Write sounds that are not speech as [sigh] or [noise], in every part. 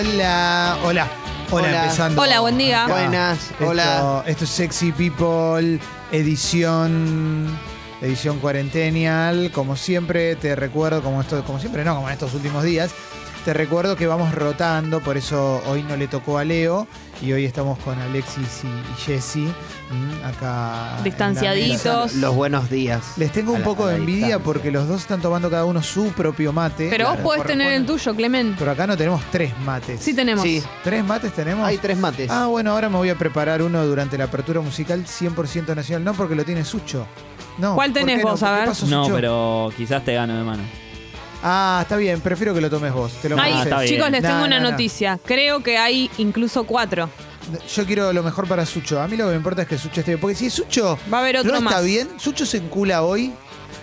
Hola, hola, hola, hola. Empezando. Hola, buen día. acá. Buenas, Esto- hola. Esto es Sexy People, edición. Edición cuarentenial. Como siempre, te recuerdo, como esto, como siempre, no, como en estos últimos días. Te recuerdo que vamos rotando, por eso hoy no le tocó a Leo y hoy estamos con Alexis y, y Jessy mm, acá. Distanciaditos. Los buenos días. Les tengo A un la- poco de envidia distancia. porque los dos están tomando cada uno su propio mate. Pero vos podés tener el tuyo, Clemen. Pero acá no tenemos tres mates. Sí tenemos. Sí, ¿Tres mates tenemos? hay tres mates. Ah, bueno, ahora me voy a preparar uno durante la apertura musical 100% nacional. No, porque lo tiene Sucho. No. ¿Cuál ¿por tenés no? vos? A ¿Qué ver. pasó, No, Sucho? pero quizás te gano de mano. Ah, está bien. Prefiero que lo tomes vos. Te lo Ay, Ah, mereces. está bien. chicos, les tengo una no, no. noticia. Creo que hay incluso cuatro. Yo quiero lo mejor para Sucho. A mí lo que me importa es que Sucho esté bien. Porque si Sucho Va a haber otro no está más. bien, Sucho se encula hoy.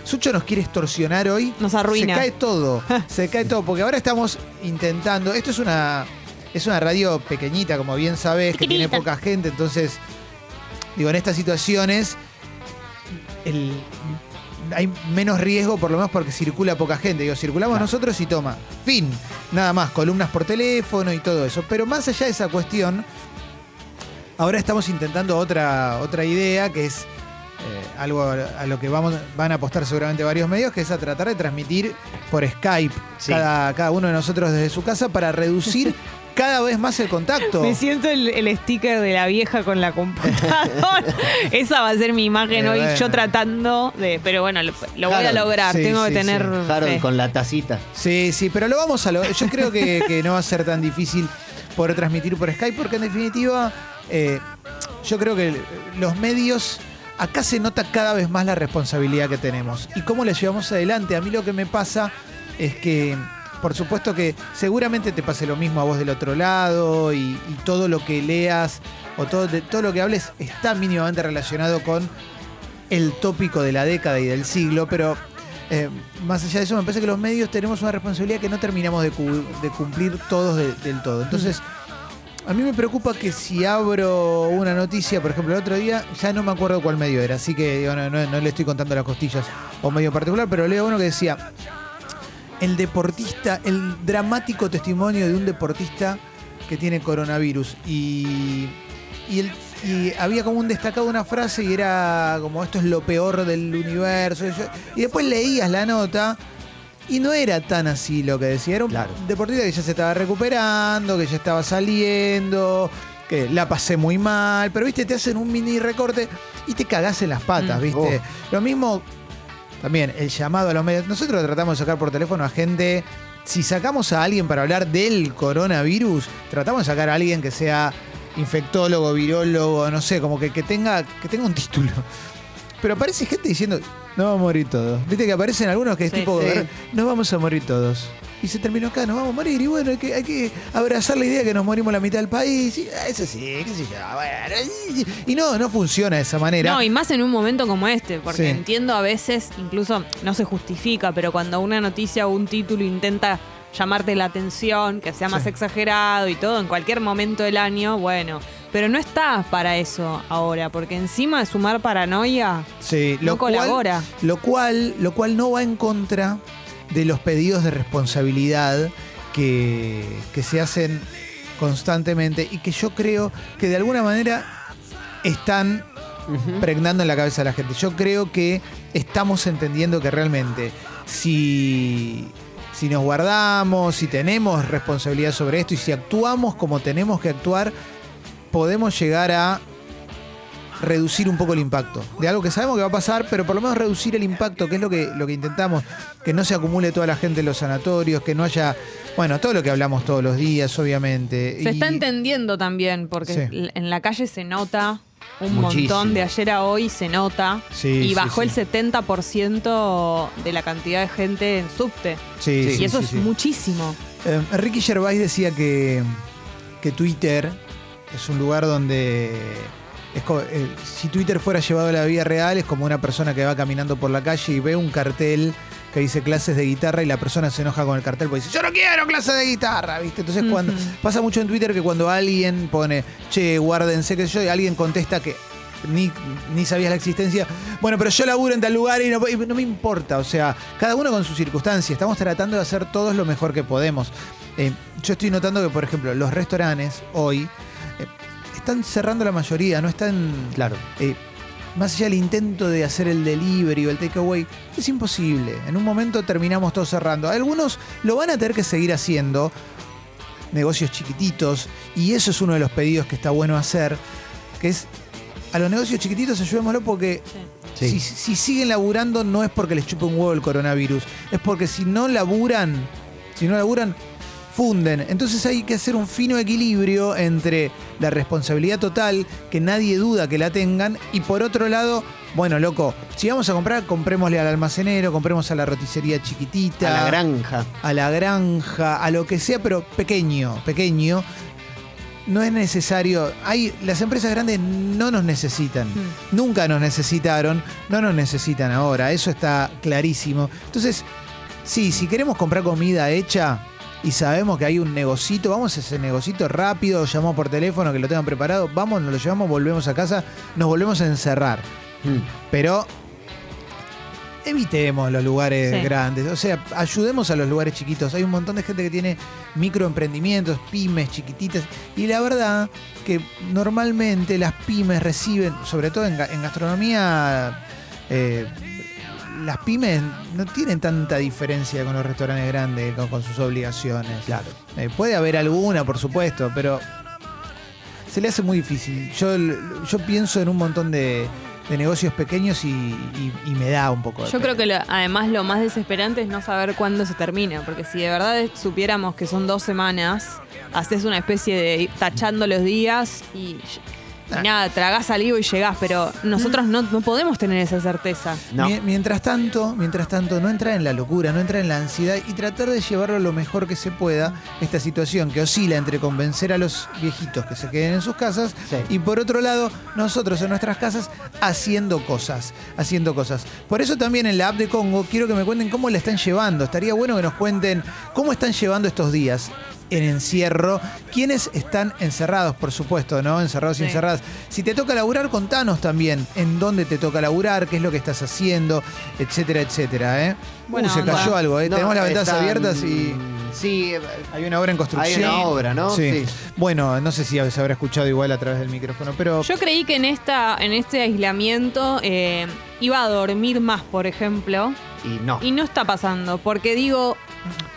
Sucho nos quiere extorsionar hoy. Nos arruina. Se cae todo. [laughs] se cae todo. Porque ahora estamos intentando. Esto es una. Es una radio pequeñita, como bien sabes, que tiene poca gente. Entonces, digo, en estas situaciones. el- hay menos riesgo, por lo menos porque circula poca gente. Digo, circulamos Claro. nosotros y toma. Fin. Nada más, columnas por teléfono y todo eso. Pero más allá de esa cuestión, ahora estamos intentando otra, otra idea que es eh, algo a lo que vamos, van a apostar seguramente varios medios, que es a tratar de transmitir por Skype Sí. cada, cada uno de nosotros desde su casa para reducir [laughs] cada vez más el contacto. Me siento el, el sticker de la vieja con la computadora. [laughs] Esa va a ser mi imagen Eh, hoy, bueno. yo tratando de. Pero bueno, lo, lo voy a lograr. Sí, Tengo sí, que tener. sí. Harold fe. con la tacita. Sí, sí, pero lo vamos a lograr. Yo creo que, [laughs] que no va a ser tan difícil poder transmitir por Skype, porque en definitiva, eh, yo creo que los medios. Acá se nota cada vez más la responsabilidad que tenemos y cómo la llevamos adelante. A mí lo que me pasa es que, por supuesto que seguramente te pase lo mismo a vos del otro lado y, todo lo que leas o todo, de- todo lo que hables está mínimamente relacionado con el tópico de la década y del siglo, pero eh, más allá de eso, me parece que los medios tenemos una responsabilidad que no terminamos de, cu- de cumplir todos de- del todo. Entonces, a mí me preocupa que si abro una noticia, por ejemplo, el otro día, ya no me acuerdo cuál medio era, así que no, le estoy contando las costillas un medio particular, pero leo uno que decía, el deportista, el dramático testimonio de un deportista que tiene coronavirus. Y, y, el- y había como un destacado una frase y era como esto es lo peor del universo. Y después leías la nota y no era tan así lo que decía. Era un Claro. deportista que ya se estaba recuperando, que ya estaba saliendo, que la pasé muy mal. Pero viste, te hacen un mini recorte y te cagás en las patas, Mm. viste. Lo mismo también el llamado a los medios. Nosotros tratamos de sacar por teléfono a gente. Si sacamos a alguien para hablar del coronavirus, tratamos de sacar a alguien que sea infectólogo, virólogo, no sé, como que, que tenga, que tenga un título. Pero aparece gente diciendo, no vamos a morir todos. Viste que aparecen algunos que es Sí, tipo, sí. no vamos a morir todos. Y se terminó acá, nos vamos a morir. Y bueno, hay que, hay que abrazar la idea de que nos morimos la mitad del país. Y, ah, eso sí, qué sé yo. Bueno, y, y no, no funciona de esa manera. No, y más en un momento como este, porque Sí. entiendo a veces, incluso no se justifica, pero cuando una noticia o un título intenta llamarte la atención, que sea más Sí. exagerado y todo, en cualquier momento del año, bueno. Pero no está para eso ahora, porque encima de sumar paranoia, Sí, no cual- colabora. Lo cual, lo cual no va en contra de los pedidos de responsabilidad que, que se hacen constantemente y que yo creo que de alguna manera están pregnando en la cabeza de la gente. Yo creo que estamos entendiendo que realmente si, si nos guardamos, si tenemos responsabilidad sobre esto y si actuamos como tenemos que actuar, podemos llegar a reducir un poco el impacto de algo que sabemos que va a pasar, pero por lo menos reducir el impacto, que es lo que, lo que intentamos, que no se acumule toda la gente en los sanatorios, que no haya, bueno, todo lo que hablamos todos los días, obviamente. Se Y- está entendiendo también, porque Sí. en la calle se nota un Muchísimo. montón, de ayer a hoy se nota, Sí, y bajó sí. el 70% de la cantidad de gente en subte. Sí, y sí, eso sí, es sí. muchísimo. Eh, Ricky Gervais decía que, que Twitter es un lugar donde es eh, si Twitter fuera llevado a la vida real es como una persona que va caminando por la calle y ve un cartel que dice clases de guitarra y la persona se enoja con el cartel porque dice yo no quiero clases de guitarra, ¿viste? Entonces cuando pasa mucho en Twitter que cuando alguien pone che guárdense que yo y alguien contesta que ni, ni sabías la existencia. Bueno, pero yo laburo en tal lugar y no, y no me importa. O sea, cada uno con sus circunstancias. Estamos tratando de hacer todos lo mejor que podemos. Eh, yo estoy notando que, por ejemplo, los restaurantes hoy están cerrando la mayoría, no están. Claro. eh, más allá del intento de hacer el delivery o el takeaway, es imposible. En un momento terminamos todos cerrando. Algunos lo van a tener que seguir haciendo, negocios chiquititos, y eso es uno de los pedidos que está bueno hacer, que es a los negocios chiquititos ayudémoslo porque Sí. si, si siguen laburando no es porque les chupe un huevo el coronavirus, es porque si no laburan, si no laburan, funden. Entonces hay que hacer un fino equilibrio entre la responsabilidad total, que nadie duda que la tengan, y por otro lado, bueno, loco, si vamos a comprar, comprémosle al almacenero, compremos a la roticería chiquitita, A la granja. a la granja, a lo que sea, pero pequeño, pequeño. No es necesario. Hay, las empresas grandes no nos necesitan. Mm. Nunca nos necesitaron, no nos necesitan ahora. Eso está clarísimo. Entonces, sí, si queremos comprar comida hecha y sabemos que hay un negocito, vamos a ese negocito rápido, llamamos por teléfono que lo tengan preparado, vamos, nos lo llevamos, volvemos a casa, nos volvemos a encerrar. Mm. Pero evitemos los lugares Sí. grandes. O sea, ayudemos a los lugares chiquitos. Hay un montón de gente que tiene microemprendimientos, pymes chiquititas. Y la verdad que normalmente las pymes reciben, sobre todo en gastronomía, eh, las pymes no tienen tanta diferencia con los restaurantes grandes, con, con sus obligaciones. Claro. Eh, puede haber alguna, por supuesto, pero se le hace muy difícil. Yo, yo pienso en un montón de, de negocios pequeños y, y- y me da un poco de Yo pena. creo que lo- además lo más desesperante es no saber cuándo se termina, porque si de verdad supiéramos que son dos semanas, haces una especie de tachando los días y, y nada, tragás saliva y llegás, pero nosotros no, no podemos tener esa certeza. No. Mie- Mientras tanto, mientras tanto, no entrar en la locura, no entrar en la ansiedad y tratar de llevarlo lo mejor que se pueda esta situación que oscila entre convencer a los viejitos que se queden en sus casas Sí. y por otro lado, nosotros en nuestras casas haciendo cosas, haciendo cosas. Por eso también en la app de Congo quiero que me cuenten cómo la están llevando. Estaría bueno que nos cuenten cómo están llevando estos días en encierro, quiénes están encerrados, por supuesto, ¿no? Encerrados y Sí. encerradas. Si te toca laburar, contanos también en dónde te toca laburar, qué es lo que estás haciendo, etcétera, etcétera, ¿eh? Buena Uh, se cayó algo, ¿eh? No, Tenemos las ventanas están- abiertas y Sí, hay una obra en construcción. hay una obra, ¿no? Sí. Bueno, no sé si se habrá escuchado igual a través del micrófono, pero Yo creí que en esta, en este aislamiento eh, iba a dormir más, por ejemplo, Y no. y no está pasando, porque digo,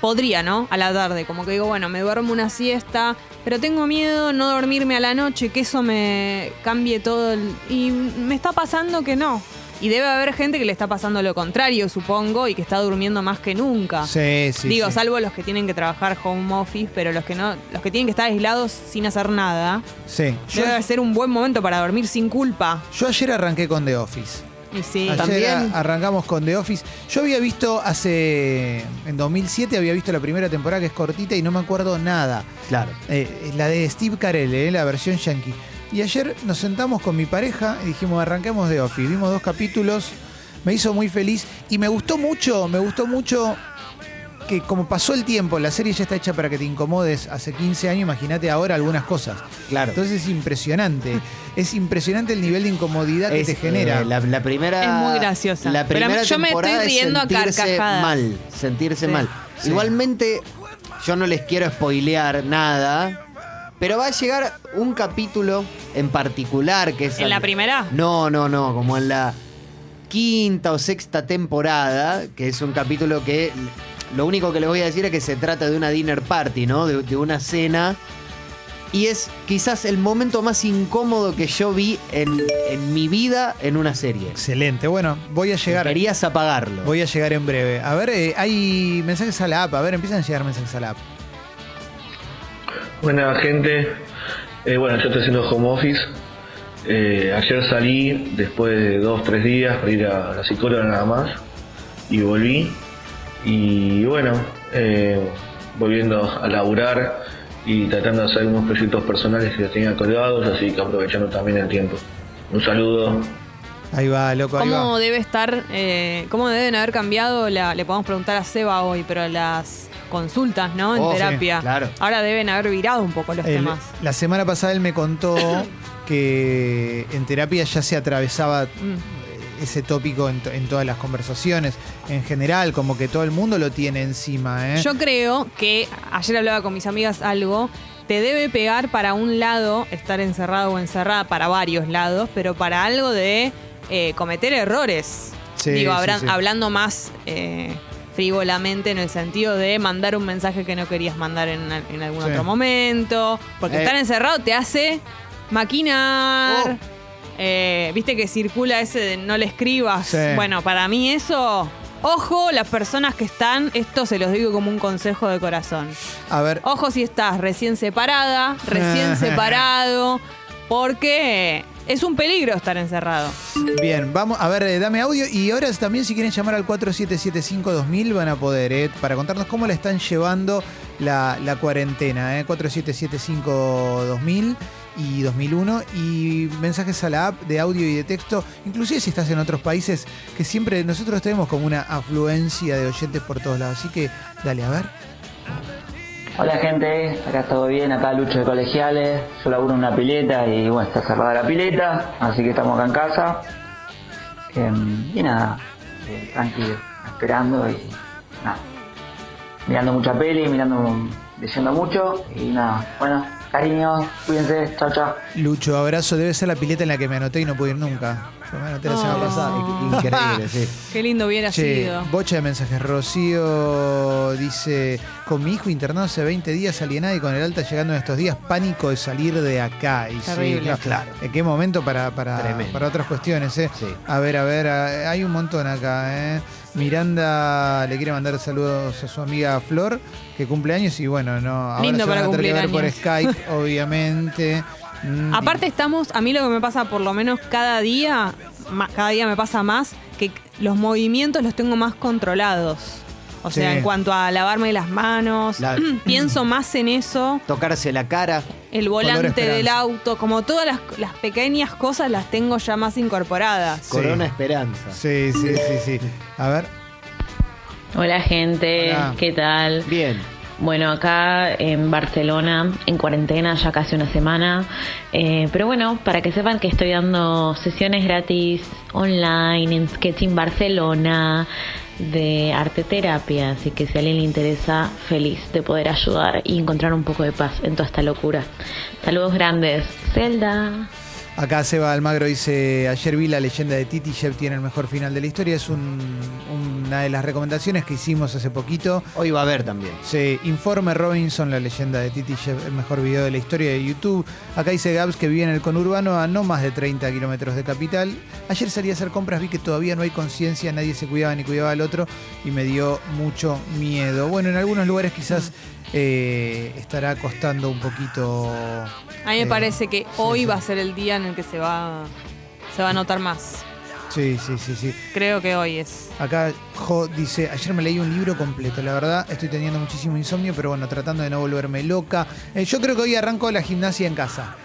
podría, ¿no? A la tarde, como que digo, bueno, me duermo una siesta, pero tengo miedo no dormirme a la noche, que eso me cambie todo. el- y me está pasando que no. Y debe haber gente que le está pasando lo contrario, supongo, y que está durmiendo más que nunca. sí, sí. Digo, sí. salvo los que tienen que trabajar home office, pero los que no, los que tienen que estar aislados sin hacer nada, Sí. Yo, debe ser un buen momento para dormir sin culpa. yo ayer arranqué con The Office. Y sí. Ayer También. a- arrancamos con The Office. Yo había visto hace. En 2007 había visto la primera temporada que es cortita y no me acuerdo nada. Claro. Eh, la de Steve Carell, eh, la versión yankee. Y ayer nos sentamos con mi pareja y dijimos, arranquemos The Office. Vimos dos capítulos, me hizo muy feliz y me gustó mucho, me gustó mucho que como pasó el tiempo, la serie ya está hecha para que te incomodes hace 15 años, imagínate ahora algunas cosas. Claro. Entonces es impresionante, es impresionante el nivel de incomodidad que Es, te genera. eh, la, la primera. Es muy graciosa. La Pero primera yo me estoy temporada es riendo a mal. Sentirse Sí. mal. Sí. Igualmente, yo no les quiero spoilear nada. Pero va a llegar un capítulo en particular que es. ¿En la primera? No, no, no. Como en la quinta o sexta temporada, que es un capítulo que. Lo único que les voy a decir es que se trata de una dinner party, ¿no? De, de una cena. Y es quizás el momento más incómodo que yo vi en, en mi vida en una serie. Excelente. Bueno, voy a llegar. Querías apagarlo. Voy a llegar en breve. A ver, eh, hay mensajes a la app. A ver, empiezan a llegar mensajes a la app. Buena gente, Eh, bueno, yo estoy haciendo home office. Eh, ayer salí después de dos, tres días para ir a la psicóloga nada más y volví. Y bueno, eh, volviendo a laburar y tratando de hacer algunos proyectos personales que los tenía colgados, así que aprovechando también el tiempo. Un saludo. Ahí va, loco, ahí ¿Cómo va. debe estar, eh, cómo deben haber cambiado, la, le podemos preguntar a Seba hoy, pero las consultas, ¿no? En Oh, sí, terapia. claro. Ahora deben haber virado un poco los El- temas. la semana pasada él me contó [laughs] que en terapia ya se atravesaba Mm. Ese tópico en, to- en todas las conversaciones. En general, como que todo el mundo lo tiene encima. ¿eh? Yo creo que ayer hablaba con mis amigas algo. Te debe pegar para un lado estar encerrado o encerrada, para varios lados, pero para algo de eh, cometer errores. Sí, Digo, sí, habran- sí. hablando más eh, frívolamente en el sentido de mandar un mensaje que no querías mandar en, en algún otro momento. Porque Eh. estar encerrado te hace maquinar. Oh. Eh, Viste que circula ese de no le escribas. Sí. Bueno, para mí eso. Ojo, las personas que están, esto se los digo como un consejo de corazón. A ver, Ojo si estás recién separada, recién [laughs] separado, porque es un peligro estar encerrado. bien, vamos a ver, eh, dame audio. Y ahora también, si quieren llamar al 4775-2000, van a poder, ¿eh? para contarnos cómo le están llevando la, la cuarentena. ¿eh? 4775-2000 y 2001. Y mensajes a la app de audio y de texto, inclusive si estás en otros países, que siempre nosotros tenemos como una afluencia de oyentes por todos lados. Así que, dale, a ver. Hola gente, acá todo bien, acá Lucho de Colegiales, yo laburo en una pileta y bueno, está cerrada la pileta, así que estamos acá en casa. Em, y nada, eh, tranquilo, esperando y nada. Mirando mucha peli, mirando, leyendo mucho y nada, bueno, cariños, cuídense, chao chao. Lucho, abrazo. Debe ser la pileta en la que me anoté y no pude ir nunca. Me anoté la semana Oh. pasada. Increíble, sí. Qué lindo hubiera Che, sido. bocha de mensajes. Rocío dice, con mi hijo internado hace 20 días alienado y con el alta llegando en estos días, pánico de salir de acá. Y sí, Terrible. claro. ¿En qué momento para, para, Tremendo. para otras cuestiones? eh? Sí. A ver, a ver, a- hay un montón acá. eh. Miranda le quiere mandar saludos a su amiga Flor, que cumple años y bueno, no, ahora Lindo se van para a tener que ver cumplir por años. Skype, obviamente. [laughs] Mm, Aparte estamos, a mí lo que me pasa por lo menos cada día, cada día me pasa más, que los movimientos los tengo más controlados. O sea, Sí. en cuanto a lavarme las manos, La- [clears throat] pienso más en eso. Tocarse la cara. El volante del auto, como todas las, las pequeñas cosas las tengo ya más incorporadas. Sí. Corona Esperanza. Sí, sí, sí, sí. A ver. Hola gente, Hola. ¿qué tal? Bien. Bueno, acá en Barcelona, en cuarentena ya casi una semana. Eh, pero bueno, para que sepan que estoy dando sesiones gratis online en Sketching Barcelona de arte terapia. Así que si a alguien le interesa, feliz de poder ayudar y encontrar un poco de paz en toda esta locura. Saludos grandes. Zelda. Acá Seba Almagro dice, ayer vi la leyenda de Titi, Jeff tiene el mejor final de la historia. Es un- una de las recomendaciones que hicimos hace poquito. Hoy va a haber también. Se informe Robinson, la leyenda de Titi, Jeff, el mejor video de la historia de YouTube. Acá dice Gabs que vive en el conurbano a no más de 30 kilómetros de capital. Ayer salí a hacer compras, vi que todavía no hay conciencia, nadie se cuidaba ni cuidaba al otro y me dio mucho miedo. Bueno, en algunos lugares quizás eh, estará costando un poquito... A mí me Eh, parece que sí, hoy sí. va a ser el día en el que se va, se va a notar más. Sí, sí, sí, sí. Creo que hoy es. Acá Jo dice, ayer me leí un libro completo, la verdad estoy teniendo muchísimo insomnio, pero bueno, tratando de no volverme loca. Eh, yo creo que hoy arranco la gimnasia en casa.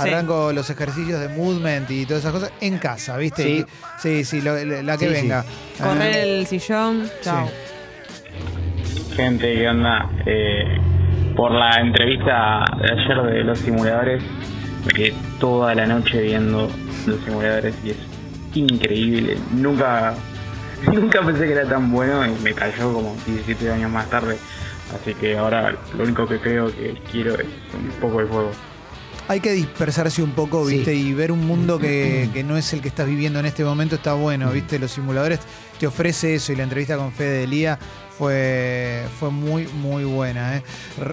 Sí. Arranco los ejercicios de movement y todas esas cosas en casa, ¿viste? Sí. sí, sí, lo- la que Sí, sí. venga. Correr Ah, el sillón, chao. Gente, ¿qué onda? Eh, por la entrevista de ayer de los simuladores, me quedé toda la noche viendo los simuladores y es increíble. Nunca, [laughs] nunca pensé que era tan bueno y me cayó como 17 años más tarde. Así que ahora lo único que creo que quiero es un poco de juego. Hay que dispersarse un poco, Sí. ¿viste? Y ver un mundo que, que no es el que estás viviendo en este momento está bueno, ¿viste? Los simuladores te ofrece eso y la entrevista con Fede Delía fue, fue muy, muy buena. ¿eh?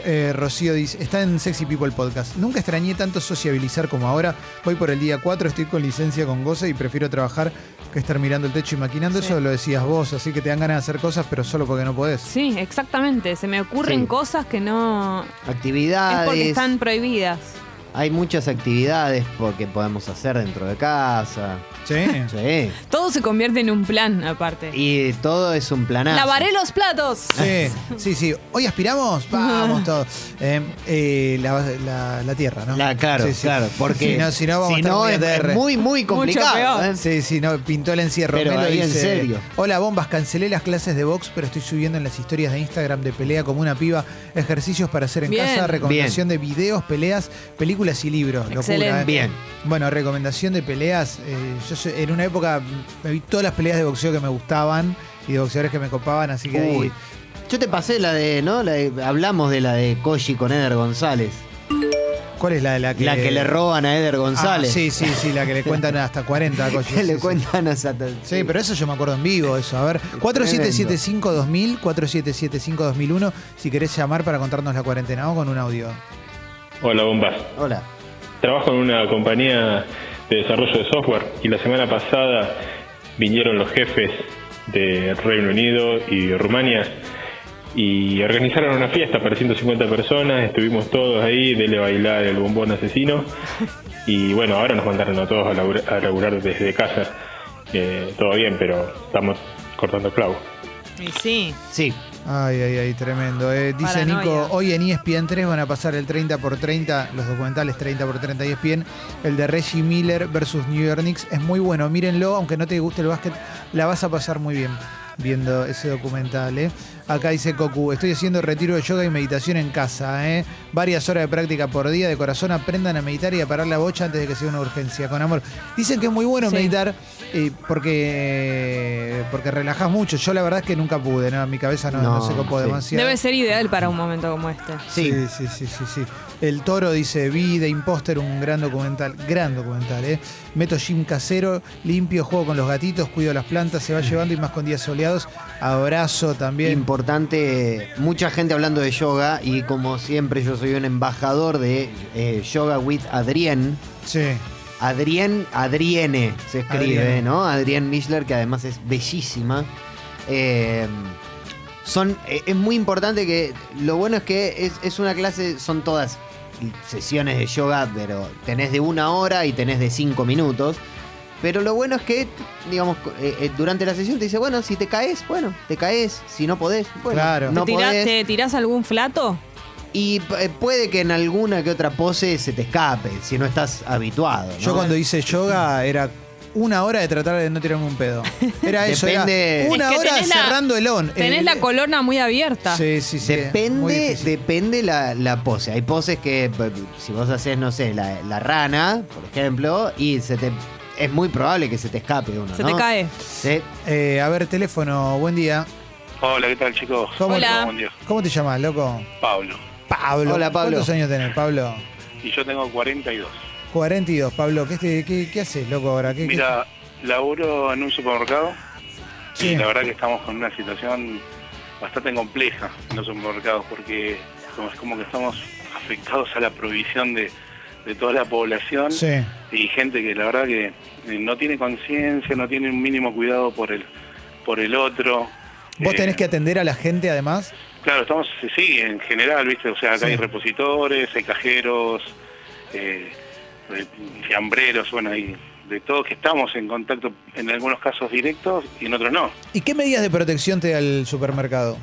Eh, Rocío dice, está en Sexy People Podcast. Nunca extrañé tanto sociabilizar como ahora. Voy por el día 4, estoy con licencia con goce y prefiero trabajar que estar mirando el techo y maquinando. Sí. Eso lo decías vos, así que te dan ganas de hacer cosas, pero solo porque no podés. Sí, exactamente. Se me ocurren Sí. cosas que no. Es Actividades. porque están prohibidas. Hay muchas actividades porque podemos hacer dentro de casa. Sí. Sí. Todo se convierte en un plan, aparte. Y todo es un planazo. Lavaré los platos. Sí, sí, sí. Hoy aspiramos, vamos todos. Eh, eh, la, la- la tierra, ¿no? La- claro, Sí, sí. claro. Porque si no, si no vamos a estar muy es, ATR. es muy, muy complicado. peor. ¿eh? Sí, sí, no, pintó el encierro. Pero Melo ahí en serio. Hola, bombas, cancelé las clases de box, pero estoy subiendo en las historias de Instagram de pelea como una piba, ejercicios para hacer en Bien. casa, recomendación de videos, peleas, películas y libros. Locura, Excelente. ¿eh? Bien. Bueno, recomendación de peleas. eh, yo soy- en una época me vi todas las peleas de boxeo que me gustaban y de boxeadores que me copaban, así que ahí- Uy. Yo te pasé la de, ¿no? La de- hablamos de la de Koji con Eder González. ¿Cuál es la de la que La que le roban a Eder Ah, González. sí, sí, sí, la que le cuentan hasta [laughs] 40 coches. Que le sí, cuentan a Satan. Sí, pero eso yo me acuerdo en vivo, eso. A ver, 4775-2000, 4775-2001, si querés llamar para contarnos la cuarentena. Vamos con un audio. Hola bombas, Hola. trabajo en una compañía de desarrollo de software y la semana pasada vinieron los jefes de Reino Unido y Rumania y organizaron una fiesta para 150 personas, estuvimos todos ahí, dele bailar el bombón asesino [laughs] y bueno, ahora nos mandaron a todos a laburar, a laburar desde casa, Eh, todo bien, pero estamos cortando clavo. Y sí. Sí. Ay, ay, ay, tremendo. eh. dice Paranoia. Nico, hoy en E ESPN 3 van a pasar el 30 por 30, los documentales 30 por 30 ESPN, el de Reggie Miller versus New York Knicks. Es muy bueno, mírenlo, aunque no te guste el básquet, la vas a pasar muy bien viendo ese documental. ¿eh? Acá dice Cocu, estoy haciendo retiro de yoga y meditación en casa. ¿eh? Varias horas de práctica por día, de corazón aprendan a meditar y a parar la bocha antes de que sea una urgencia, con amor. Dicen que es muy bueno Sí. meditar eh, porque, porque relajas mucho. Yo la verdad es que nunca pude, ¿no? Mi cabeza no, no No, se copó sí. demasiado. Debe ser ideal para un momento como este. Sí. Sí, sí, sí, sí, sí. El Toro dice, vi de Imposter un gran documental, gran documental, ¿eh? Meto gym casero, limpio, juego con los gatitos, cuido las plantas, se va llevando y más con días soleados. Abrazo también. Importante, mucha gente hablando de yoga y como siempre yo soy un embajador de eh, Yoga with Adrien. Sí. Adrien, Adriene se escribe. ¿no? Adrien Michler, que además es bellísima. Eh, son, eh, es muy importante que lo bueno es que es, es una clase, son todas sesiones de yoga, pero tenés de una hora y tenés de cinco minutos. Pero lo bueno es que, digamos, eh, eh, durante la sesión te dice, bueno, si te caes, bueno, te caes, si no podés, bueno, Claro. no ¿Te, tirás, podés. te tirás algún flato? Y eh, puede que en alguna que otra pose se te escape, si no estás habituado. ¿no? Yo cuando hice yoga era una hora de tratar de no tirarme un pedo. Era eso, Depende- era una Es que hora tenés la- cerrando el on. Tenés El- la colonna muy abierta. Sí, sí, sí. muy Depende, difícil. depende la, la pose. Hay poses que, si vos haces, no sé, la, la rana, por ejemplo, y se te, es muy probable que se te escape uno, Se ¿no? te cae. Sí. Eh, a ver, teléfono, buen día. Hola, ¿qué tal chicos? ¿Cómo, Hola. Buen día. ¿Cómo te llamas, loco? Pablo. Pablo. Hola, Pablo. ¿Cuántos años tenés, Pablo? Y yo tengo 42. 42, Pablo. ¿Qué, te- qué, qué haces, loco, ahora? ¿Qué, qué- Mira, laburo en un supermercado Sí. y la verdad que estamos con una situación bastante compleja en los supermercados porque es como que estamos afectados a la provisión de, de toda la población Sí. y gente que la verdad que eh, no tiene conciencia, no tiene un mínimo cuidado por el por el otro. ¿Vos Eh, tenés que atender a la gente además? Claro, estamos, sí, en general, ¿viste? O sea, acá Sí. hay repositores, hay cajeros, eh, eh, fiambreros, bueno, hay de todo que estamos en contacto en algunos casos directos y en otros no. ¿Y qué medidas de protección te da el supermercado?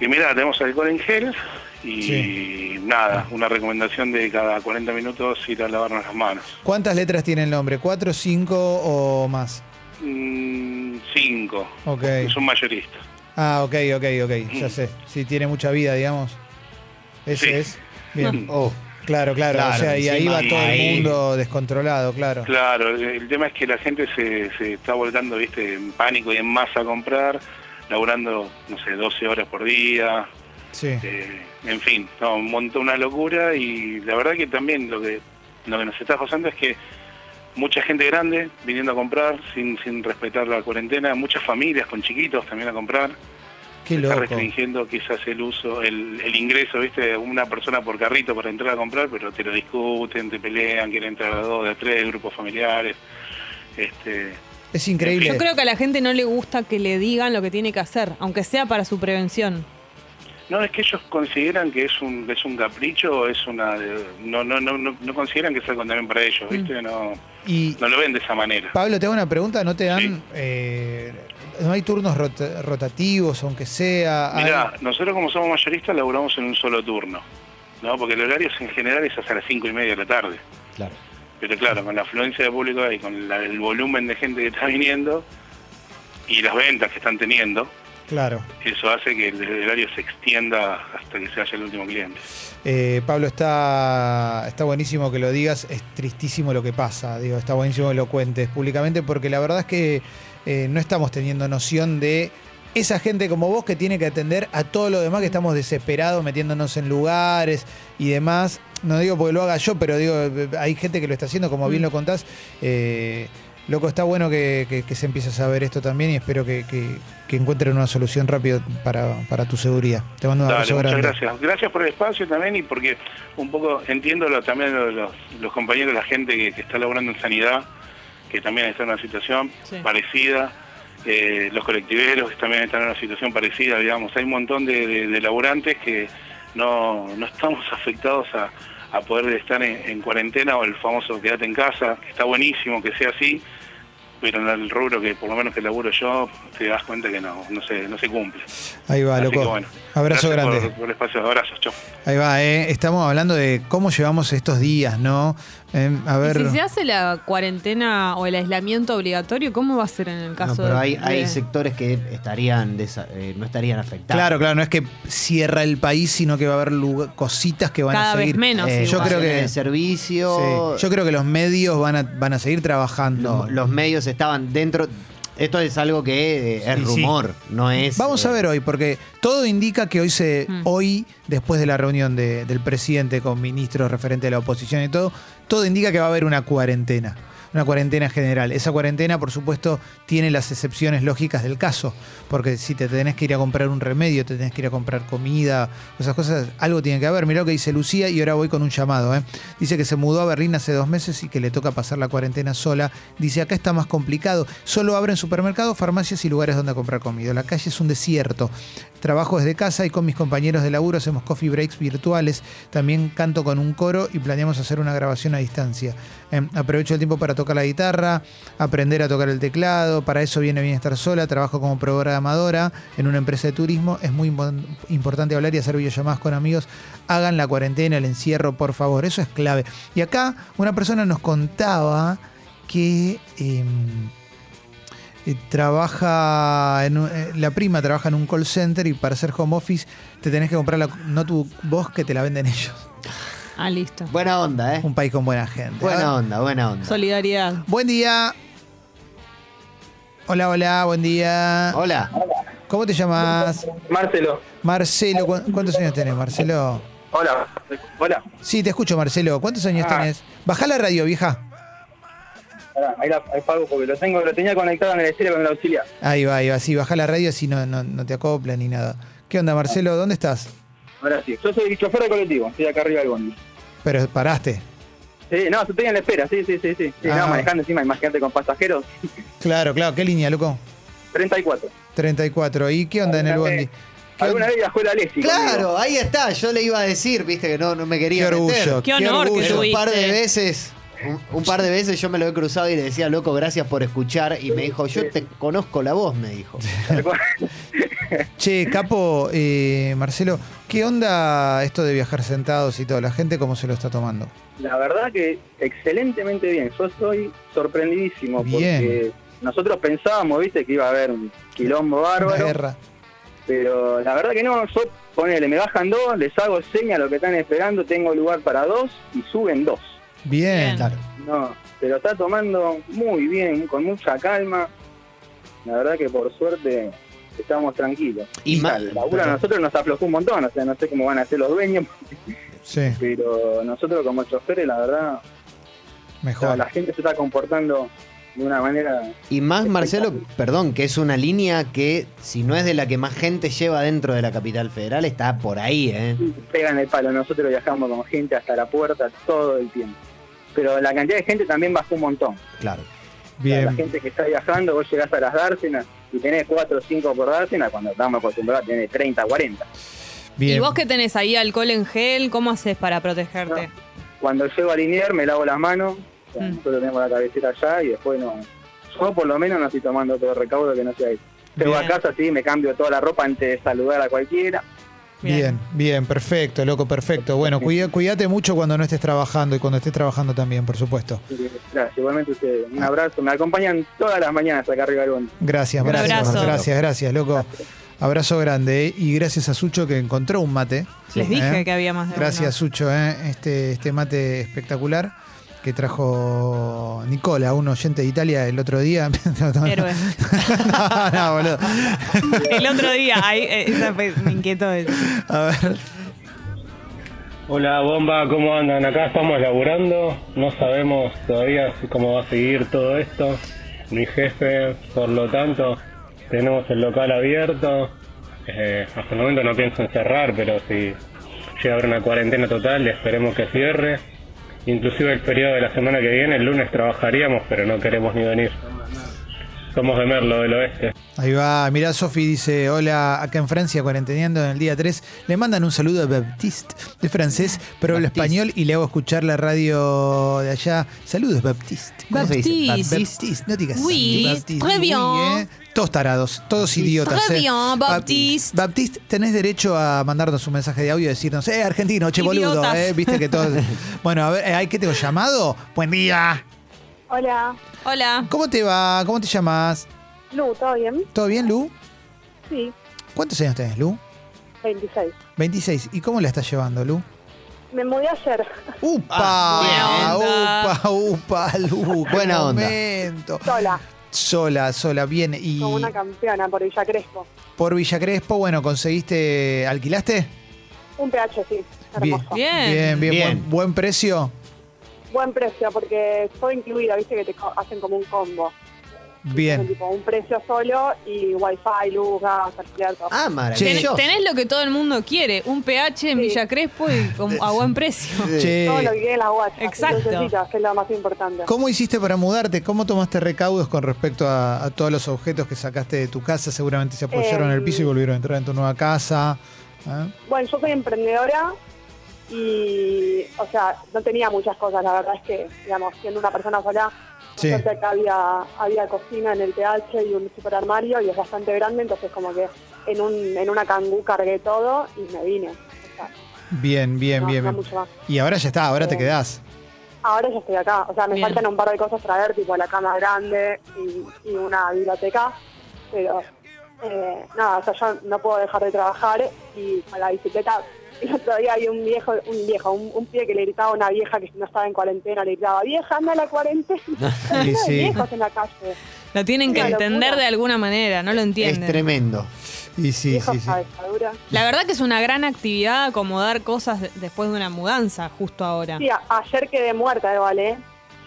Y mira, tenemos alcohol en gel y Sí. nada, una recomendación de cada 40 minutos ir a lavarnos las manos. ¿Cuántas letras tiene el nombre? ¿Cuatro, cinco o más? Mm, cinco, Ok. es un mayorista. Ah, ok, ok, ok. Ya sé. Sí, tiene mucha vida, digamos. Ese Sí. es. Bien. Oh, Claro, claro. Claro, o sea, y ahí va todo el mundo descontrolado, claro. Claro, el, el tema es que la gente se, se está volcando, viste, en pánico y en masa a comprar, laburando, no sé, 12 horas por día, Sí. Eh, en fin, no, un montón, una locura y la verdad que también lo que lo que nos está pasando es que mucha gente grande viniendo a comprar sin, sin respetar la cuarentena, muchas familias con chiquitos también a comprar, Qué se está loco. restringiendo quizás el uso, el, el ingreso, viste, de una persona por carrito para entrar a comprar, pero te lo discuten, te pelean, quieren entrar a dos, de a tres, grupos familiares, este Es increíble. Yo creo que a la gente no le gusta que le digan lo que tiene que hacer, aunque sea para su prevención. No, es que ellos consideran que es un es un capricho, es una no no no no, no consideran que es algo también para ellos, ¿viste? No Y no lo ven de esa manera. Pablo, te hago una pregunta, ¿no te dan, Sí. eh, no hay turnos rota- rotativos, aunque sea? Hay- Mirá, nosotros como somos mayoristas laburamos en un solo turno, ¿no? Porque el horario en general es hasta las cinco y media de la tarde. Claro. Pero claro, con la afluencia de público y con la- el volumen de gente que está viniendo y las ventas que están teniendo, Claro. eso hace que el, horario se extienda hasta que se haya el último cliente. Eh, Pablo, está, está buenísimo que lo digas, es tristísimo lo que pasa, digo, está buenísimo que lo cuentes públicamente porque la verdad es que eh, no estamos teniendo noción de esa gente como vos que tiene que atender a todo lo demás que estamos desesperados metiéndonos en lugares y demás. No digo porque lo haga yo, pero digo, hay gente que lo está haciendo, como bien lo contás. Eh, loco, está bueno que, que- que se empiece a saber esto también y espero que, que- que encuentren una solución rápido para, para tu seguridad. Te mando un Dale, abrazo muchas grande. gracias. Gracias por el espacio también y porque un poco entiendo lo- también lo- los, los compañeros, la gente que, que está laburando en sanidad, que también está en una situación Sí. parecida, eh, los colectiveros que también están en una situación parecida, digamos. Hay un montón de, de- de laburantes que no, no estamos [laughs] afectados a, a poder estar en, en cuarentena o el famoso quédate en casa, que está buenísimo que sea así, pero en el rubro que por lo menos que laburo yo, te das cuenta que no, no se, no se cumple. Ahí va, Así loco. bueno, Abrazo grande. Por, por el espacio, abrazos, chau. Ahí va, eh. estamos hablando de cómo llevamos estos días, ¿no? Eh, a Y ver. si se hace la cuarentena o el aislamiento obligatorio, ¿cómo va a ser en el No, caso pero de- hay, sectores que estarían desa- eh, no estarían afectados. Claro, claro, no es que cierra el país, sino que va a haber lugar- cositas que van Cada a vez seguir. menos, Eh, yo creo que de servicio. sí. yo creo que los medios van a, van a seguir trabajando. lo- los medios estaban dentro. Esto es algo que eh, es Sí, sí. rumor, no es. Vamos a eh, ver hoy, porque todo indica que hoy se, Mm. hoy, después de la reunión de- del presidente con ministros referentes de la oposición y todo, todo indica que va a haber una cuarentena. Una cuarentena general. Esa cuarentena, por supuesto, tiene las excepciones lógicas del caso. Porque si te tenés que ir a comprar un remedio, te tenés que ir a comprar comida, esas cosas, algo tiene que haber. Mirá lo que dice Lucía y ahora voy con un llamado. ¿eh? Dice que se mudó a Berlín hace dos meses y que le toca pasar la cuarentena sola. Dice, acá está más complicado. Solo abren supermercados, farmacias y lugares donde comprar comida. La calle es un desierto. Trabajo desde casa y con mis compañeros de laburo hacemos coffee breaks virtuales. También canto con un coro y planeamos hacer una grabación a distancia. Eh, aprovecho el tiempo para tocar la guitarra, aprender a tocar el teclado. Para eso viene bien estar sola. Trabajo como programadora en una empresa de turismo. Es muy impo- importante hablar y hacer videollamadas con amigos. Hagan la cuarentena, el encierro, por favor. Eso es clave. Y acá una persona nos contaba que... em, eh, trabaja en eh, la prima trabaja en un call center y para hacer home office te tenés que comprar la notebook vos que te la venden ellos. Ah, listo. Buena onda, ¿eh? Un país con buena gente. Buena onda, buena onda. Solidaridad. Buen día. Hola, hola, buen día. Hola. ¿Cómo te llamas? Marcelo. Marcelo. ¿cu- ¿Cuántos años tenés, Marcelo? Hola. Hola. Sí, te escucho, Marcelo. ¿Cuántos años Ah. tenés? Bajá la radio, vieja. Pará, ahí, la, ahí pago porque lo tengo, lo tenía conectado en el estéreo con el auxiliar. Ahí va, ahí va. Sí, bajá la radio así no, no, no te acopla ni nada. ¿Qué onda, Marcelo? ¿Dónde estás? Ahora sí. Yo soy chofer de colectivo, estoy acá arriba del bondi. Pero paraste. Sí, no, estoy en la espera, sí, sí, sí, sí. sí Ah. no, manejando encima, imagínate con pasajeros. [laughs] Claro, claro. ¿Qué línea, loco? 34. 34. ¿Y qué onda en el Alguna bondi? ¿Qué Alguna onda? vez viajó la Lesi. Claro, ahí está. Yo le iba a decir, viste, que no, no me Qué quería orgullo. meter. Qué honor que orgullo. Un par de veces, un, un par de veces yo me lo he cruzado y le decía, loco, gracias por escuchar. Y me dijo, yo te conozco la voz, me dijo. [laughs] Che, Capo, eh, Marcelo, ¿qué onda esto de viajar sentados y toda la gente cómo se lo está tomando? La verdad que excelentemente bien. Yo estoy sorprendidísimo Bien. porque nosotros pensábamos, viste, que iba a haber un quilombo Una bárbaro. guerra. Pero la verdad que no, yo ponele, me bajan dos, les hago seña a lo que están esperando, tengo lugar para dos y suben dos. Bien. Bien. Claro. No, se lo está tomando muy bien, con mucha calma. La verdad que por suerte estamos tranquilos. Y más- el laburo a nosotros nos aflojó un montón, o sea, no sé cómo van a ser los dueños, Sí, [laughs] pero nosotros como choferes, la verdad, o sea, mejor. la gente se está comportando de una manera... Y más, Marcelo, perdón, que es una línea que, si no es de la que más gente lleva dentro de la capital federal, está por ahí, ¿eh? pegan el palo. Nosotros viajamos con gente hasta la puerta todo el tiempo. Pero la cantidad de gente también bajó un montón. Claro. O sea, la Bien. gente que está viajando, vos llegás a las dársenas y tenés 4 o 5 por dársena, cuando estamos acostumbrados a tener 30, 40. Bien. ¿Y vos que tenés ahí alcohol en gel? ¿Cómo haces para protegerte? Cuando llego a Linier me lavo las manos, o sea, Mm. nosotros tenemos la cabecera allá y después no. Yo por lo menos no estoy tomando todo el recaudo que no sea ahí. Llego a Bien. casa, sí, me cambio toda la ropa antes de saludar a cualquiera. Bien, bien, perfecto, loco, perfecto. Bueno, cuida- cuídate mucho cuando no estés trabajando y cuando estés trabajando también, por supuesto. Gracias, igualmente ustedes. Un abrazo, me acompañan todas las mañanas acá arriba del. Gracias, gracias, gracias, gracias, loco. Abrazo grande ¿eh? y gracias a Sucho que encontró un mate. Les dije ¿eh? que había más de Gracias, Sucho, ¿eh? este, este mate espectacular que trajo Nicola, un oyente de Italia el otro día. [laughs] No, no, no. Héroe. no, [laughs] no, boludo. El otro día, ahí, eh, esa fue- me inquietó eso. A ver. Hola bomba, ¿cómo andan? Acá estamos laburando, no sabemos todavía cómo va a seguir todo esto. Mi jefe, por lo tanto, tenemos el local abierto. Eh, hasta el momento no pienso en cerrar, pero si llega a haber una cuarentena total, esperemos que cierre. Inclusive el periodo de la semana que viene, el lunes trabajaríamos, pero no queremos ni venir. Somos de Merlo, del oeste. Ahí va, mirá, Sofi dice, hola, acá en Francia, cuarenteneando en el día 3. Le mandan un saludo a Baptiste, de francés, pero habla Baptiste. español y le hago escuchar la radio de allá. Saludos, Baptiste. ¿Cómo se dice? Baptiste. Baptiste, no digas Oui, Baptiste. très bien. Oui, eh. Todos tarados, todos idiotas. Très eh. bien, Bap- Baptiste. Baptiste, tenés derecho a mandarnos un mensaje de audio y decirnos, eh, argentino, che, boludo, eh, viste que todos... [laughs] bueno, a ver, eh, ¿hay que tengo llamado? Buen día. Hola, Hola. ¿Cómo te va? ¿Cómo te llamas? Lu, ¿todo bien? ¿Todo bien, Lu? Sí, ¿Cuántos años tenés, Lu? 26. 26. ¿Y cómo la estás llevando, Lu? Me mudé ayer, ¡Upa! Ah, ¡Upa, upa, Lu! [laughs] Buena onda. momento. sola, Sola, sola, bien. Y como una campeona por Villa Crespo. por Villa Crespo, bueno, ¿conseguiste, alquilaste? Un PH, sí, Bien, hermoso. Bien. bien, bien. Bien. Buen, buen precio. Buen precio, porque todo incluido, viste que te co- hacen como un combo. Bien. tipo un precio solo y wifi, luz, gas, alquiler, todo. Ah, maravilloso. tenés lo que todo el mundo quiere, un pH en Sí. Villa Crespo y con- a buen precio. Che, Todo lo que quieren las guachas. Exacto. que es lo más importante. ¿cómo hiciste para mudarte? ¿Cómo tomaste recaudos con respecto a, a todos los objetos que sacaste de tu casa? Seguramente se apoyaron en el Em. piso y volvieron a entrar en tu nueva casa. ¿eh? Bueno, yo soy emprendedora y, o sea, no tenía muchas cosas. La verdad es que, digamos, siendo una persona sola, Sí. acá había, había cocina en el TH y un super armario y es bastante grande, entonces como que en, un, en una cangú cargué todo y me vine. O sea, Bien, bien, no, bien. no bien. mucho más. Y ahora ya está, ahora te Eh, quedás. Ahora ya estoy acá, o sea, me Bien. faltan un par de cosas traer, tipo la cama grande y, y una biblioteca, pero eh, nada, o sea, yo no puedo dejar de trabajar y con la bicicleta, el otro día hay un viejo, un viejo, un, un pibe que le gritaba a una vieja que no estaba en cuarentena, le gritaba, vieja, anda a la cuarentena, [laughs] Sí, sí. viejos en la calle, Lo tienen que entender de alguna manera, no lo Es entienden. tremendo. Y sí, viejos sí. La verdad que es una gran actividad acomodar cosas de- después de una mudanza, justo ahora. Sí, ayer quedé muerta igual, ¿eh?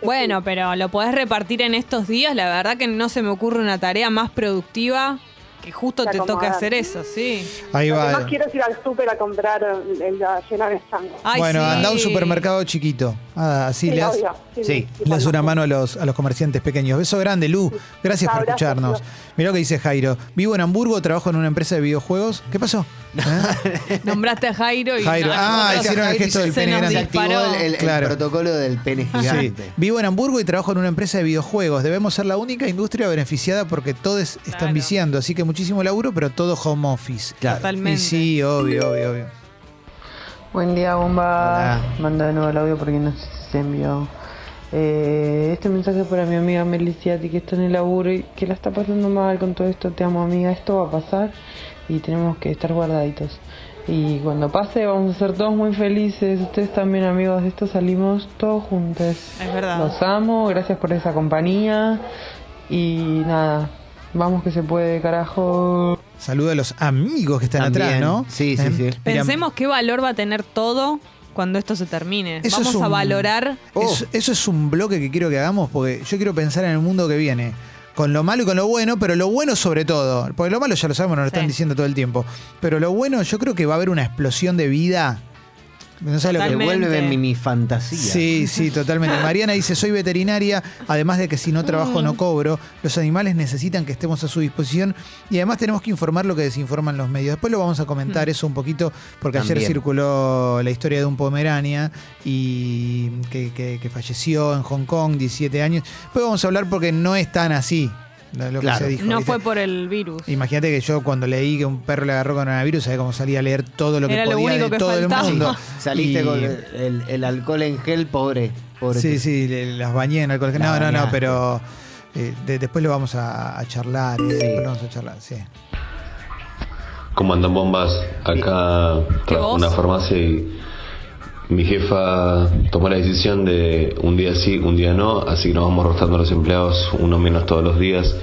Yo Bueno, sí. pero lo podés repartir en estos días. La verdad que no se me ocurre una tarea más productiva que justo te toque acomodar. hacer eso, sí. Ahí va. más quiero ir al súper a comprar el, el, la llena de sangre. Ay, bueno, sí. anda a un supermercado chiquito. Ah, así le das, obvio. Sí. le das una mano a los, a los comerciantes pequeños. Beso grande, Lu. Gracias por escucharnos. Mirá lo que dice Jairo. Vivo en Hamburgo, trabajo en una empresa de videojuegos. ¿Qué pasó? ¿Eh? [laughs] Nombraste a Jairo y. Jairo. no, Ah, hicieron el gesto del pene grande. Se activó disparó. el, el- el Claro. protocolo del pene Sí. gigante. Vivo en Hamburgo y trabajo en una empresa de videojuegos. Debemos ser la única industria beneficiada porque todos están Claro. viciando. Así que muchísimo laburo, pero todo home office. Claro. Totalmente. Y sí, obvio, obvio, obvio. Buen día, bomba. Hola. Manda de nuevo el audio porque no sé si se envió. Eh, este mensaje es para mi amiga Meliciati que está en el laburo y que la está pasando mal con todo esto. Te amo, amiga. Esto va a pasar y tenemos que estar guardaditos. Y cuando pase, vamos a ser todos muy felices. Ustedes también, amigos de esto, salimos todos juntos. Es verdad. Los amo, gracias por esa compañía. Y nada, vamos que se puede, carajo. Saludo a los amigos que están También. atrás, ¿no? Sí, sí, ¿Eh? sí. Pensemos qué valor va a tener todo cuando esto se termine. Eso Vamos es a valorar. Eso, eso es un bloque que quiero que hagamos porque yo quiero pensar en el mundo que viene. Con lo malo y con lo bueno, pero lo bueno sobre todo. Porque lo malo ya lo sabemos, nos lo Sí. están diciendo todo el tiempo. Pero lo bueno, yo creo que va a haber una explosión de vida No sabes lo que. Devuélveme mi, mi fantasía. Sí, sí, totalmente. Mariana dice, soy veterinaria, además de que si no trabajo Mm. no cobro, los animales necesitan que estemos a su disposición y además tenemos que informar lo que desinforman los medios. Después lo vamos a comentar Mm. eso un poquito, porque ayer circuló la historia de un pomerania y que, que- que falleció en Hong Kong, 17 años. Después vamos a hablar porque no es tan así lo lo Claro. que se dijo. No ¿viste? fue por el virus. Imagínate que yo cuando leí que un perro le agarró coronavirus, sabía cómo salía a leer todo lo que Era lo podía único de que todo faltaba. el mundo. [laughs] Saliste Y- con el, alcohol en gel, pobre. pobre Sí, sí, le- las bañé en alcohol. Las No, no, no, bañaste. pero eh, de- después lo vamos a, a charlar. eh, después lo vamos a charlar, sí. ¿Cómo andan bombas? Acá trabajo en una farmacia y mi jefa tomó la decisión de un día sí, un día no, así que nos vamos rotando los empleados, uno menos todos los días.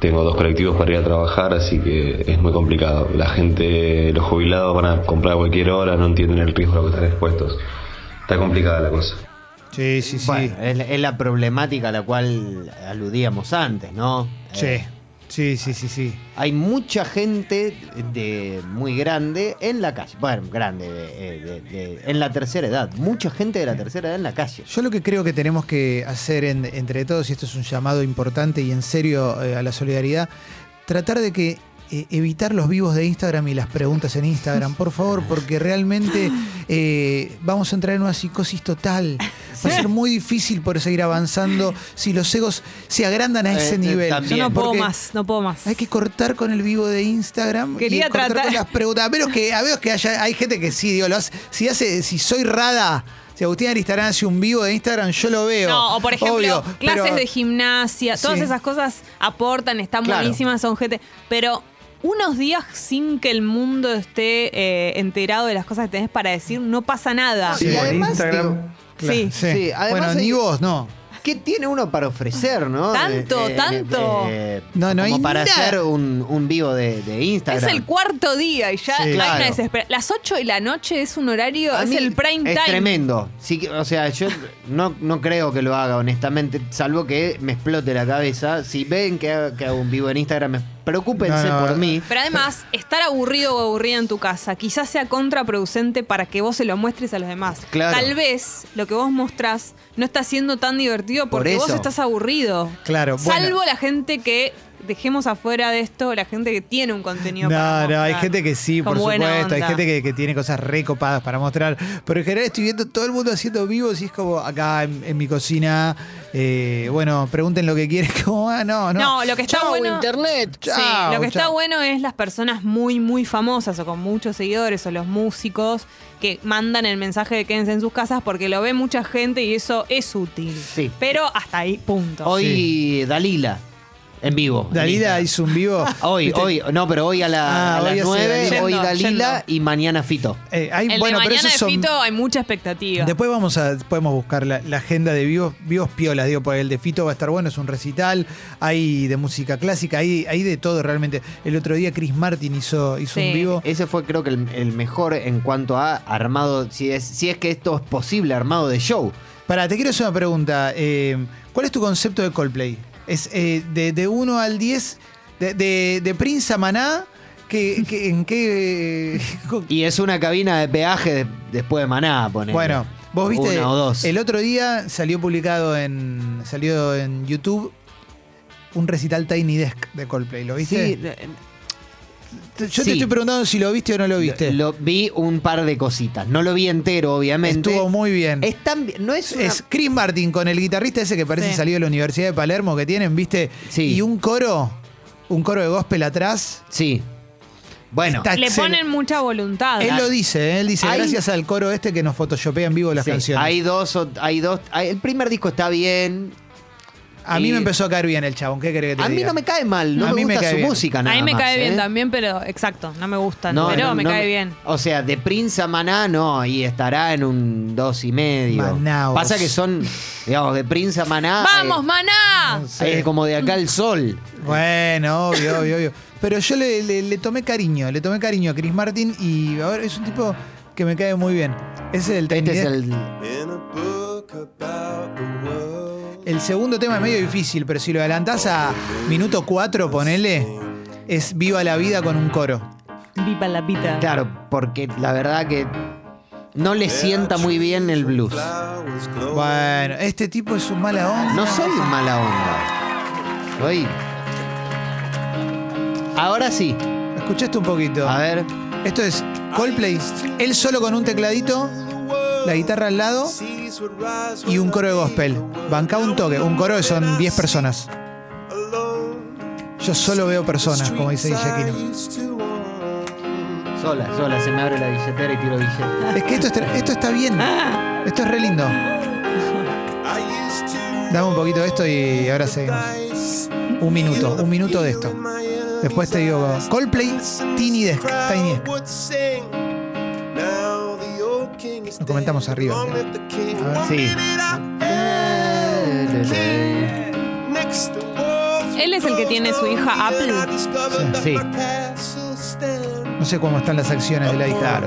Tengo dos colectivos para ir a trabajar, así que es muy complicado. La gente, los jubilados van a comprar a cualquier hora, no entienden el riesgo a lo que están expuestos. Está complicada la cosa. Sí, sí, sí. Bueno, es, la- es la problemática a la cual aludíamos antes, ¿no? Sí. Eh, Sí, sí, sí, sí. hay mucha gente de muy grande en la calle. Bueno, grande, de- de- de- en la tercera edad. Mucha gente de la tercera edad en la calle. Yo lo que creo que tenemos que hacer en- entre todos, y esto es un llamado importante y en serio eh, a la solidaridad, tratar de que eh, evitar los vivos de Instagram y las preguntas en Instagram, por favor, porque realmente eh, vamos a entrar en una psicosis total. Va a ser muy difícil poder seguir avanzando si los egos se agrandan a ese Eh, nivel. también. Yo no puedo Porque más, no puedo más. Hay que cortar con el vivo de Instagram Quería y cortar tratar- con las preguntas. A menos que, a menos que haya, hay gente que sí, digo, lo hace, si hace, si soy rada, si Agustín Aristarán hace un vivo de Instagram, yo lo veo. No, o por ejemplo, Obvio, clases pero- de gimnasia, todas Sí. esas cosas aportan, están Claro. buenísimas, son gente. Pero unos días sin que el mundo esté eh, enterado de las cosas que tenés para decir, no pasa nada. y además, Instagram. digo, Claro, Sí. Sí, además bueno, ni vos, no. ¿Qué tiene uno para ofrecer, no? Tanto, tanto. No, no como hay para nada. hacer un, un vivo de, de Instagram. Es el cuarto día y ya Sí. hay Claro. una desespera- Las 8 de la noche es un horario, A es el prime es time. tremendo. Sí, o sea, yo no, no creo que lo haga, honestamente, salvo que me explote la cabeza. Si ven que hago, que hago un vivo en Instagram, preocúpense No, no. por mí. Pero además, estar aburrido o aburrida en tu casa quizás sea contraproducente para que vos se lo muestres a los demás. Claro. Tal vez lo que vos mostrás no está siendo tan divertido Por porque vos estás aburrido. Claro, bueno. Salvo la gente que dejemos afuera de esto, la gente que tiene un contenido No, para no, hay mostrar. gente que sí, por supuesto. Hay gente que, que tiene cosas recopadas para mostrar. Pero en general estoy viendo todo el mundo haciendo vivos y es como acá en, en mi cocina. eh, bueno, pregunten lo que quieren. [laughs] Como, ah, no, no. No, lo que está bueno. internet. Sí, Chao, lo que está bueno es las personas muy, muy famosas o con muchos seguidores o los músicos que mandan el mensaje de quédense en sus casas porque lo ve mucha gente y eso es útil. Sí. Pero hasta ahí, punto. Hoy Dalila, en vivo. Dalila hizo un vivo. Hoy, ¿Viste? hoy, no, pero hoy a, la, Ah, a hoy las hace 9, Dalila. hoy Dalila yendo. y mañana Fito. Eh, hay- el bueno, de pero mañana de son. Fito hay mucha expectativa. Después vamos a, podemos buscar la, la agenda de vivos, vivos piolas, digo, porque el de Fito va a estar bueno, es un recital, hay de música clásica, hay, hay de todo realmente. El otro día Chris Martin hizo, hizo Sí. un vivo. Ese fue creo que el, el mejor en cuanto a armado, si es, si es que esto es posible, armado de show. Pará, te quiero hacer una pregunta. eh, ¿Cuál es tu concepto de Coldplay? ¿Es eh, de, de 1 al 10? ¿De, de, de Prince a Maná? ¿Qué, qué- ¿En qué...? [laughs] Y es una cabina de peaje de- después de Maná, poner. Bueno, vos viste, Una o dos. el otro día salió publicado en salió en YouTube un recital Tiny Desk de Coldplay, ¿lo viste? Sí, Yo sí. te estoy preguntando si lo viste o no lo viste. Lo, vi un par de cositas. No lo vi entero, obviamente. Estuvo muy bien. Es tan no es una- Es Chris Martin con el guitarrista ese que parece Sí. salido de la Universidad de Palermo que tienen, ¿viste? Sí. Y un coro, un coro de gospel atrás. Sí. Bueno, Está Le excel- ponen mucha voluntad. Él lo dice, ¿eh? él dice, Hay- gracias al coro este que nos photoshopea en vivo las sí, canciones. hay dos, o- hay dos. hay- el primer disco está bien. A mí y- me empezó a caer bien el chabón, ¿qué querés que te A mí no me cae mal, no A me mí me gusta cae su bien. música nada a mí me más, cae bien ¿eh? también, pero exacto, no me gustan. No, pero no, me no cae bien. O sea, de Prince a Maná, no, y estará en un dos y medio. Manaos. Pasa que son, digamos, de Prince a Maná. ¡Vamos, eh, maná! Es como de acá al sol. Bueno, obvio, obvio, obvio. Pero yo le, le- le tomé cariño, le tomé cariño a Chris Martin y a ver, es un tipo que me cae muy bien. Ese es el Este es el. El segundo tema es medio difícil, pero si lo adelantás a minuto 4, ponele, es Viva la vida con un coro. Viva la vida. Claro, porque la verdad que no le sienta muy bien el blues. Bueno, este tipo es un mala onda. No soy un mala onda. Soy. Ahora sí. Escuchaste un poquito. A ver. Esto es Coldplay. Él solo con un tecladito, la guitarra al lado y un coro de gospel. Banca un toque. Un coro que son 10 personas. Yo solo veo personas, como dice Guillequino. Sola, sola, se me abre la billetera y tiro billete. Es que esto, está- esto está bien. Esto es re lindo. Dame un poquito de esto y ahora seguimos. Un minuto, un minuto de esto. Después te digo Coldplay, Tiny Desk. Tiny Desk. Lo comentamos arriba. A ver. Sí. Él es el que tiene su hija Apple. Sí. No sé cómo están las acciones de la hija.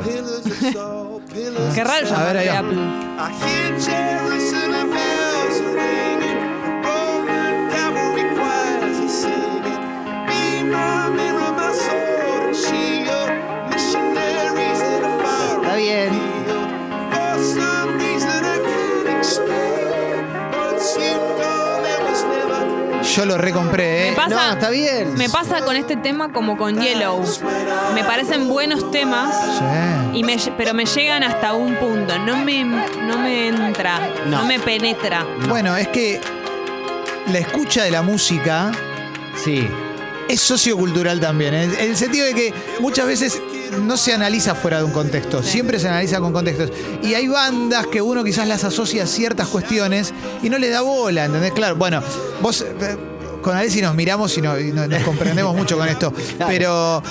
Qué raro A ver, ahí va. Apple. Yo lo recompré, ¿eh? Me pasa, No, está bien. Me pasa con este tema como con Yellow. Me parecen buenos temas, Sí. y me, pero me llegan hasta un punto. No me, no me entra, no. No. me penetra. Bueno, es que la escucha de la música Sí. es sociocultural también. En en el sentido de que muchas veces no se analiza fuera de un contexto, siempre se analiza con contextos. Y hay bandas que uno quizás las asocia a ciertas cuestiones y no le da bola, ¿entendés? Claro, bueno, vos eh, con Alessi nos miramos y, no- y no- nos comprendemos mucho con esto, [laughs] pero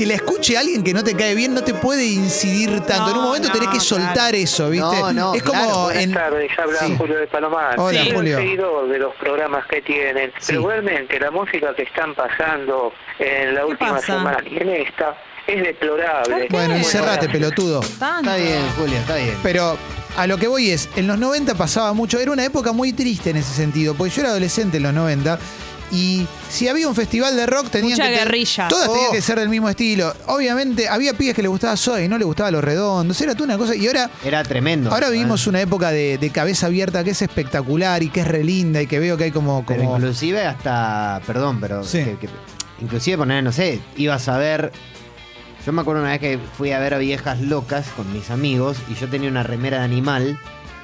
que la escuche alguien que no te cae bien no te puede incidir tanto. en un No, momento tenés no, que soltar eso, ¿viste? No, no, es como claro. en... Buenas tardes, habla Sí. Julio de Palomar. Hola, Soy Julio. seguidor de los programas que tienen. Sí. Pero igualmente, la música que están pasando en la última pasa? semana y en esta es deplorable. Bueno, y cerrate, pelotudo. Tanto. Está bien, Julio, está bien. Pero a lo que voy es, en los 90 pasaba mucho, era una época muy triste en ese sentido, porque yo era adolescente en los 90 y si había un festival de rock tenían Mucha que guerrilla. todas Oh. tenían que ser del mismo estilo. Obviamente había pibes que le gustaba Zoe y no le gustaba los redondos, era toda una cosa y ahora Era tremendo. ahora vivimos una época de, de cabeza abierta que es espectacular y que es re linda y que veo que hay como, Pero como- inclusive hasta, perdón, pero Sí. que- que- inclusive poner, no sé, ibas a ver. Yo me acuerdo una vez que fui a ver a viejas locas con mis amigos y yo tenía una remera de animal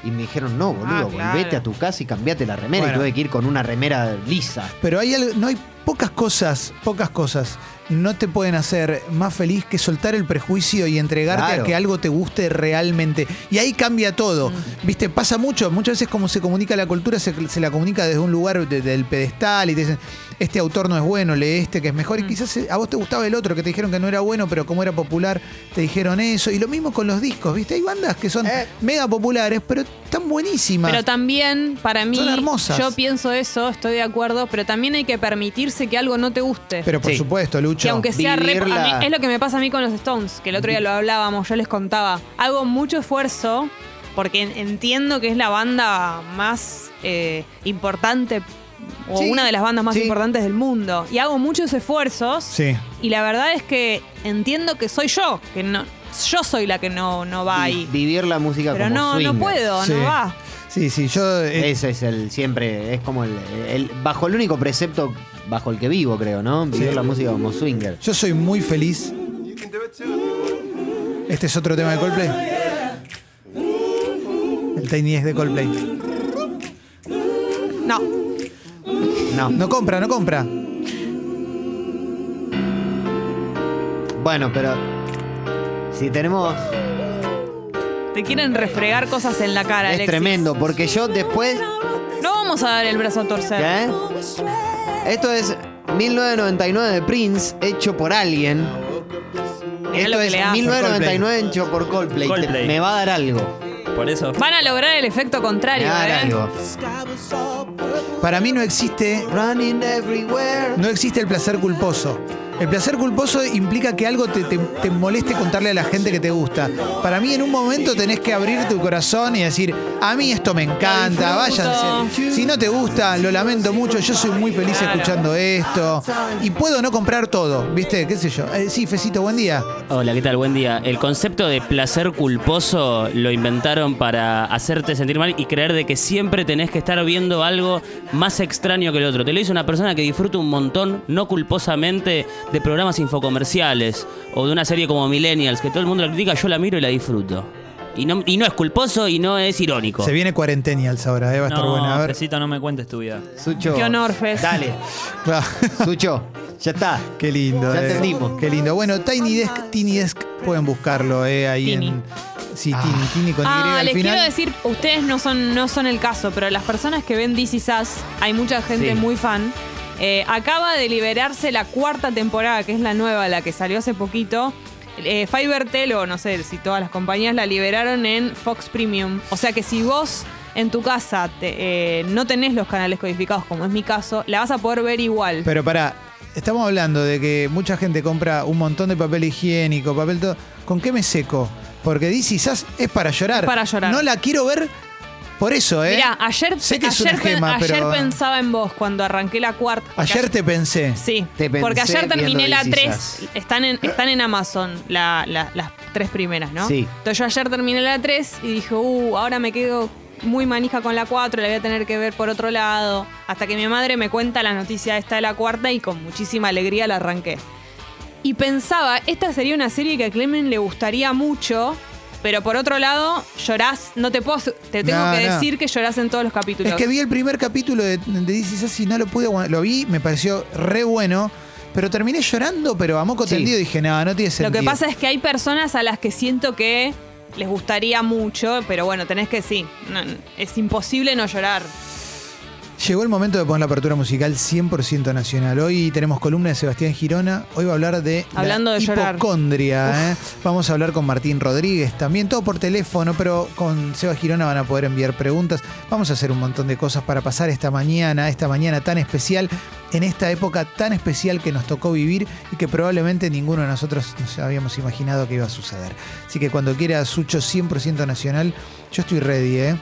y me dijeron, no, boludo, Ah, claro. volvete a tu casa y cambiate la remera. Bueno. Y tuve que ir con una remera lisa. Pero hay algo, no hay pocas cosas, pocas cosas no te pueden hacer más feliz que soltar el prejuicio y entregarte Claro. a que algo te guste realmente. Y ahí cambia todo. Viste, pasa mucho, muchas veces como se comunica la cultura, se, se la comunica desde un lugar de- del pedestal y te dicen, este autor no es bueno, lee este que es mejor. Y quizás eh, a vos te gustaba el otro, que te dijeron que no era bueno, pero como era popular, te dijeron eso. Y lo mismo con los discos, ¿viste? Hay bandas que son mega populares, pero están buenísimas. Pero también, para mí, Son hermosas. yo pienso eso, estoy de acuerdo, pero también hay que permitirse que algo no te guste. Pero por Sí. supuesto, Lucho. Que aunque sea re- a mí- Vivirla. es lo que me pasa a mí con los Stones, que el otro día lo hablábamos, yo les contaba. Hago mucho esfuerzo porque en- entiendo que es la banda más eh, importante o Sí, una de las bandas más sí. importantes del mundo. Y hago muchos esfuerzos Sí. y la verdad es que entiendo que soy yo, que no, yo soy la que no, no va ahí. Vivir la música Pero como no, no swinger. puedo, Sí. no va. Sí, sí, yo... eh, Ese es el siempre, es como el, el- bajo el único precepto bajo el que vivo, creo, ¿no? Vivir Sí. la música como swinger. Yo soy muy feliz. Este es otro tema de Coldplay. El Tiny es de Coldplay. No. No. No compra, no compra. Bueno, pero si tenemos Te quieren refregar cosas en la cara, es Alexis. tremendo porque yo después No vamos a dar el brazo a torcer. ¿Qué? Esto es 1999 de Prince, hecho por alguien. Mirá Esto lo que es le hace. 1999 hecho por Coldplay. Te- Coldplay. Me va a dar algo. Por eso. Van a lograr el efecto contrario, ¿eh? Para mí no existe, Running everywhere. no existe el placer culposo. El placer culposo implica que algo te, te- te moleste contarle a la gente que te gusta. Para mí, en un momento tenés que abrir tu corazón y decir, a mí esto me encanta, váyanse. Si no te gusta, lo lamento mucho, yo soy muy feliz escuchando esto. Y puedo no comprar todo, ¿viste? ¿Qué sé yo? Eh, sí, Fecito, buen día. Hola, ¿qué tal? Buen día. El concepto de placer culposo lo inventaron para hacerte sentir mal y creer de que siempre tenés que estar viendo algo más extraño que el otro. Te lo dice una persona que disfruta un montón, no culposamente, de programas infocomerciales o de una serie como Millennials, que todo el mundo la critica, yo la miro y la disfruto. Y no, y no es culposo y no es irónico. Se viene Cuarentenials ahora, eh, va a estar buena. A ver. Fecito, no me cuentes tu vida. Sucho. Qué honor, Fez. Dale. Claro. Sucho, ya está. Qué lindo. Ya eh. entendimos. Qué lindo. Bueno, Tiny Desk, Tiny Desk, pueden buscarlo eh, ahí Tini. en. Sí, Tini, Tini con Y Ah, al les final. quiero decir, ustedes no son, no son el caso, pero las personas que ven Is Us, hay mucha gente Sí. muy fan. Eh, acaba de liberarse la cuarta temporada, que es la nueva, la que salió hace poquito. Eh, Fivertel, o no sé si todas las compañías la liberaron en Fox Premium. O sea que si vos en tu casa te- eh, no tenés los canales codificados, como es mi caso, la vas a poder ver igual. Pero para, estamos hablando de que mucha gente compra un montón de papel higiénico, papel todo. ¿Con qué me seco? Porque Is Us es para llorar. Es para llorar. No la quiero ver por eso, ¿eh? Mirá, ayer, Sé que es ayer, una pen- gema, ayer pero- pensaba en vos cuando arranqué la cuarta. porque Ayer te pensé. Sí, Te pensé porque ayer terminé viendo la This Is 3. Están en, están en Amazon la- la- las tres primeras, ¿no? Sí. Entonces yo ayer terminé la 3 y dije, uh, ahora me quedo muy manija con la 4, la voy a tener que ver por otro lado. Hasta que mi madre me cuenta la noticia esta de la cuarta y con muchísima alegría la arranqué. Y pensaba, esta sería una serie que a Clemen le gustaría mucho. Pero por otro lado, llorás, no te puedo, te tengo No, que no. decir que llorás en todos los capítulos. Es que vi el primer capítulo de, de This y no lo pude. Lo vi, me pareció re bueno. Pero terminé llorando, pero a moco Sí. tendido dije, nada, no tiene Lo sentido. que pasa es que hay personas a las que siento que les gustaría mucho, pero bueno, tenés que sí. no, es imposible no llorar. Llegó el momento de poner la apertura musical 100% nacional. Hoy tenemos columna de Sebastián Girona. Hoy va a hablar de Hablando la de llorar. hipocondria. ¿eh? Vamos a hablar con Martín Rodríguez también, todo por teléfono, pero con Seba Girona van a poder enviar preguntas. Vamos a hacer un montón de cosas para pasar esta mañana, esta mañana tan especial, en esta época tan especial que nos tocó vivir y que probablemente ninguno de nosotros nos habíamos imaginado que iba a suceder. Así que cuando quiera Sucho 100% nacional, yo estoy ready, ¿eh?